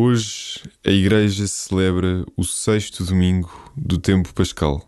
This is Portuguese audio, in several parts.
Hoje a Igreja celebra o sexto domingo do tempo pascal.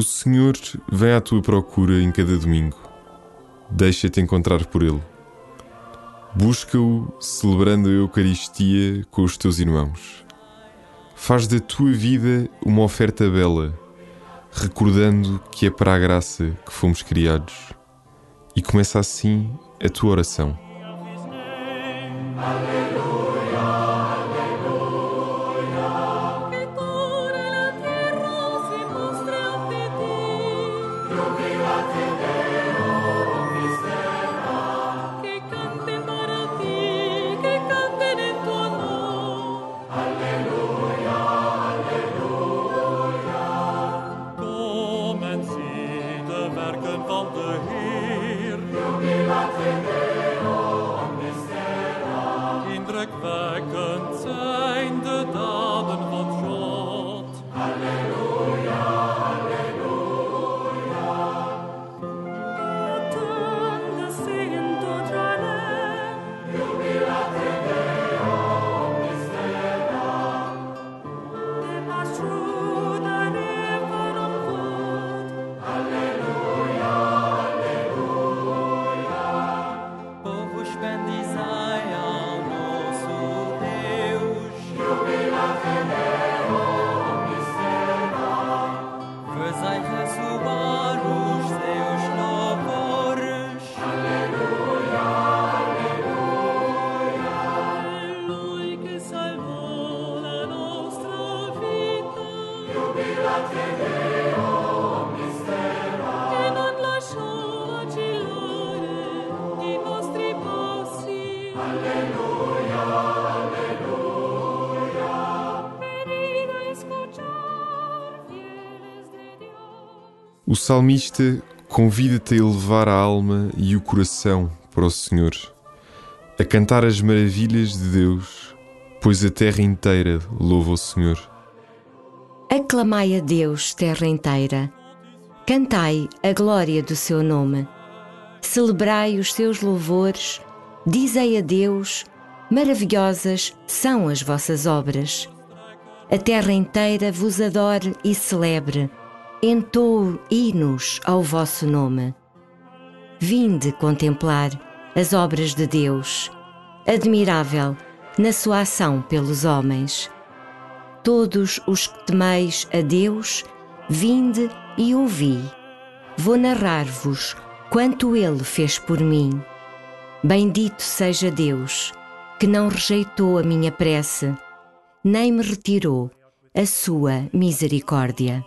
O Senhor vem à tua procura em cada domingo. Deixa-te encontrar por Ele. Busca-o celebrando a Eucaristia com os teus irmãos. Faz da tua vida uma oferta bela, recordando que é para a graça que fomos criados. E começa assim a tua oração. Que O salmista convida-te a elevar a alma e o coração para o Senhor, a cantar as maravilhas de Deus, pois a terra inteira louva o Senhor. Aclamai a Deus, terra inteira. Cantai a glória do seu nome. Celebrai os seus louvores. Dizei a Deus: maravilhosas são as vossas obras. A terra inteira vos adore e celebre. Entoe hinos ao vosso nome. Vinde contemplar as obras de Deus, admirável na sua ação pelos homens. Todos os que temeis a Deus, vinde e ouvi. Vou narrar-vos quanto Ele fez por mim. Bendito seja Deus, que não rejeitou a minha prece, nem me retirou a sua misericórdia.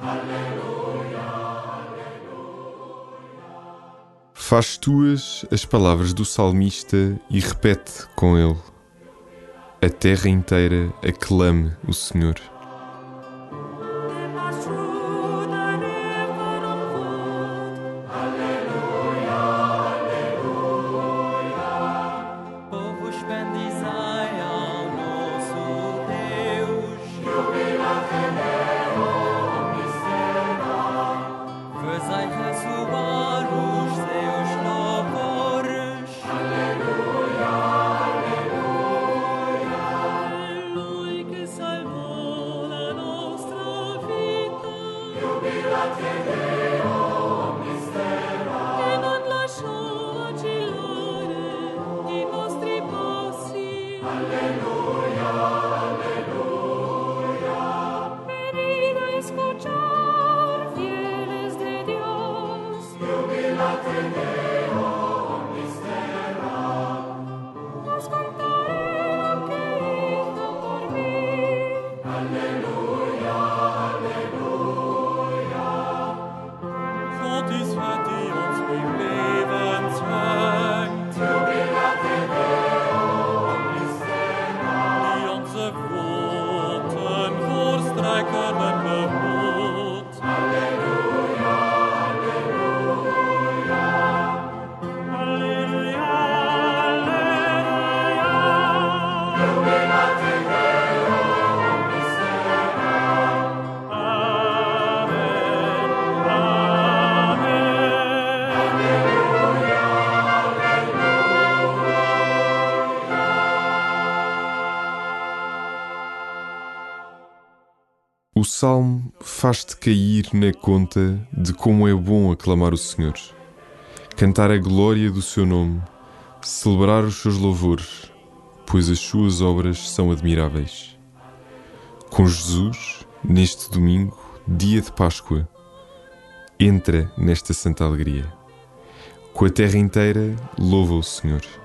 Aleluia, aleluia. Faz tuas as palavras do salmista e repete com ele: A terra inteira aclame o Senhor. Che O salmo faz-te cair na conta de como é bom aclamar o Senhor, cantar a glória do seu nome, celebrar os seus louvores, pois as suas obras são admiráveis. Com Jesus, neste domingo, dia de Páscoa, entra nesta santa alegria. Com a terra inteira, louva o Senhor.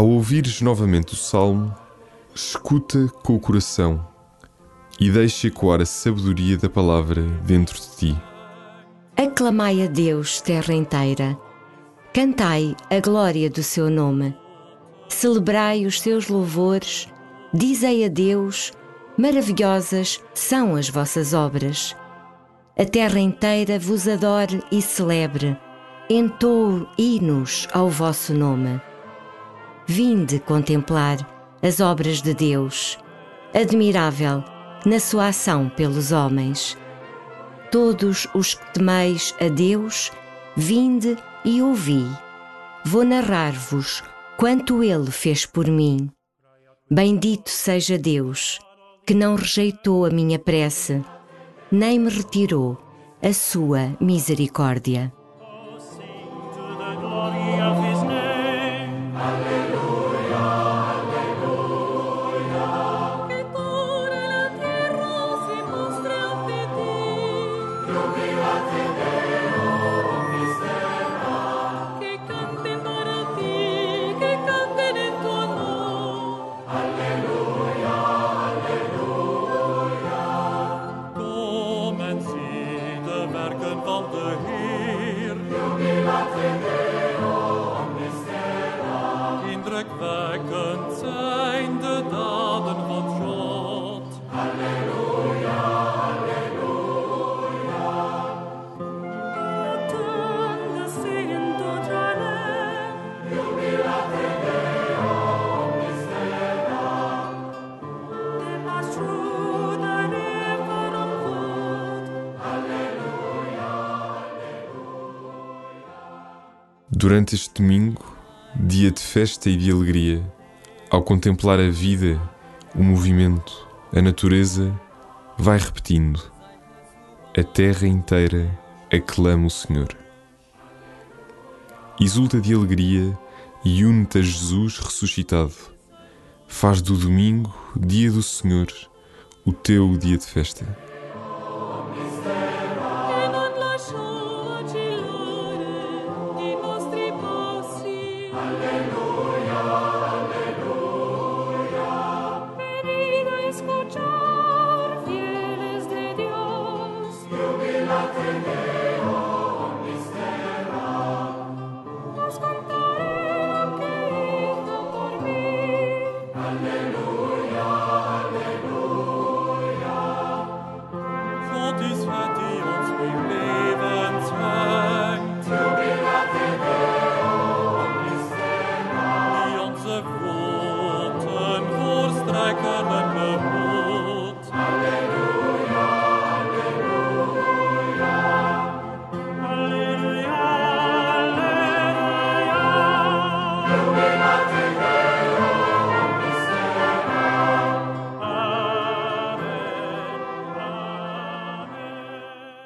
Ao ouvires novamente o salmo, escuta com o coração e deixa ecoar a sabedoria da palavra dentro de ti. Aclamai a Deus, terra inteira. Cantai a glória do seu nome. Celebrai os seus louvores. Dizei a Deus: maravilhosas são as vossas obras. A terra inteira vos adore e celebre. Entoe hinos ao vosso nome. Vinde contemplar as obras de Deus, admirável na sua ação pelos homens. Todos os que temeis a Deus, vinde e ouvi. Vou narrar-vos quanto ele fez por mim. Bendito seja Deus, que não rejeitou a minha prece, nem me retirou a sua misericórdia. Aleluia, aleluia. Durante este domingo, dia de festa e de alegria, ao contemplar a vida, o movimento, a natureza, vai repetindo: A terra inteira aclama o Senhor. Exulta de alegria e une-te a Jesus ressuscitado. Faz do domingo, dia do Senhor, o teu dia de festa. tes